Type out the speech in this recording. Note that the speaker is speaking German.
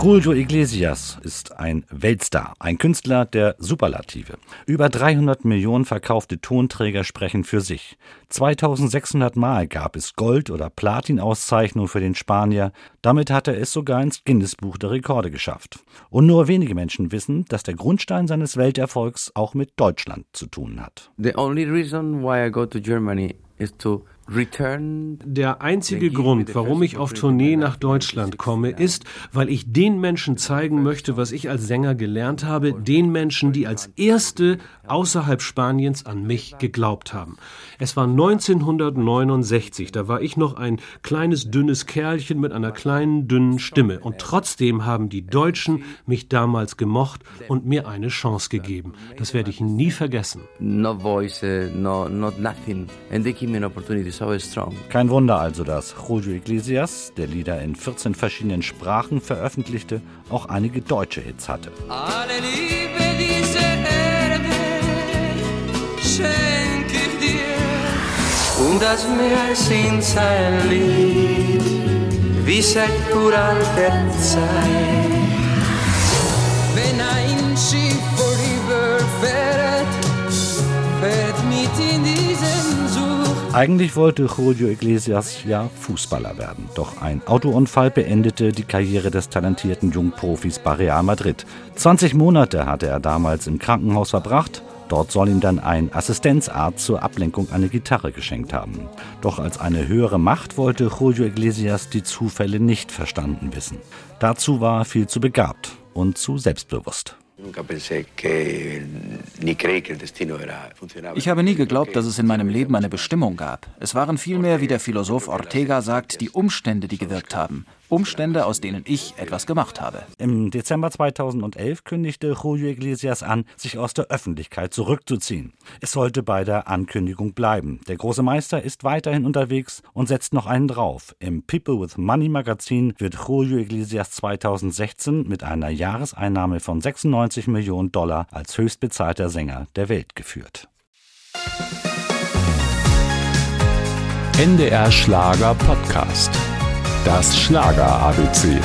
Julio Iglesias ist ein Weltstar, ein Künstler der Superlative. Über 300 Millionen verkaufte Tonträger sprechen für sich. 2600 Mal gab es Gold- oder Platin-Auszeichnungen für den Spanier. Damit hat er es sogar ins Guinness-Buch der Rekorde geschafft. Und nur wenige Menschen wissen, dass der Grundstein seines Welterfolgs auch mit Deutschland zu tun hat. The only reason why I go to Germany is to der einzige Grund, warum ich auf Tournee nach Deutschland komme, ist, weil ich den Menschen zeigen möchte, was ich als Sänger gelernt habe, den Menschen, die als erste außerhalb Spaniens an mich geglaubt haben. Es war 1969, da war ich noch ein kleines, dünnes Kerlchen mit einer kleinen, dünnen Stimme. Und trotzdem haben die Deutschen mich damals gemocht und mir eine Chance gegeben. Das werde ich nie vergessen. No voice, no, not nothing. And they give me an opportunity so strong. Kein Wunder also, dass Julio Iglesias, der Lieder in 14 verschiedenen Sprachen veröffentlichte, auch einige deutsche Hits hatte. Alle Liebe diese Erde schenk ich dir und das Meer singt sein Lied wie seit uralter Zeit. Wenn ein Schiff vorüberfährt, Eigentlich wollte Julio Iglesias ja Fußballer werden. Doch ein Autounfall beendete die Karriere des talentierten Jungprofis bei Real Madrid. 20 Monate hatte er damals im Krankenhaus verbracht. Dort soll ihm dann ein Assistenzarzt zur Ablenkung eine Gitarre geschenkt haben. Doch als eine höhere Macht wollte Julio Iglesias die Zufälle nicht verstanden wissen. Dazu war er viel zu begabt und zu selbstbewusst. Ich habe nie geglaubt, dass es in meinem Leben eine Bestimmung gab. Es waren vielmehr, wie der Philosoph Ortega sagt, die Umstände, die gewirkt haben. Umstände, aus denen ich etwas gemacht habe. Im Dezember 2011 kündigte Julio Iglesias an, sich aus der Öffentlichkeit zurückzuziehen. Es sollte bei der Ankündigung bleiben. Der große Meister ist weiterhin unterwegs und setzt noch einen drauf. Im People with Money Magazin wird Julio Iglesias 2016 mit einer Jahreseinnahme von 96 Millionen Dollar als höchstbezahlter Sänger der Welt geführt. NDR Schlager Podcast. Das Schlager ABC.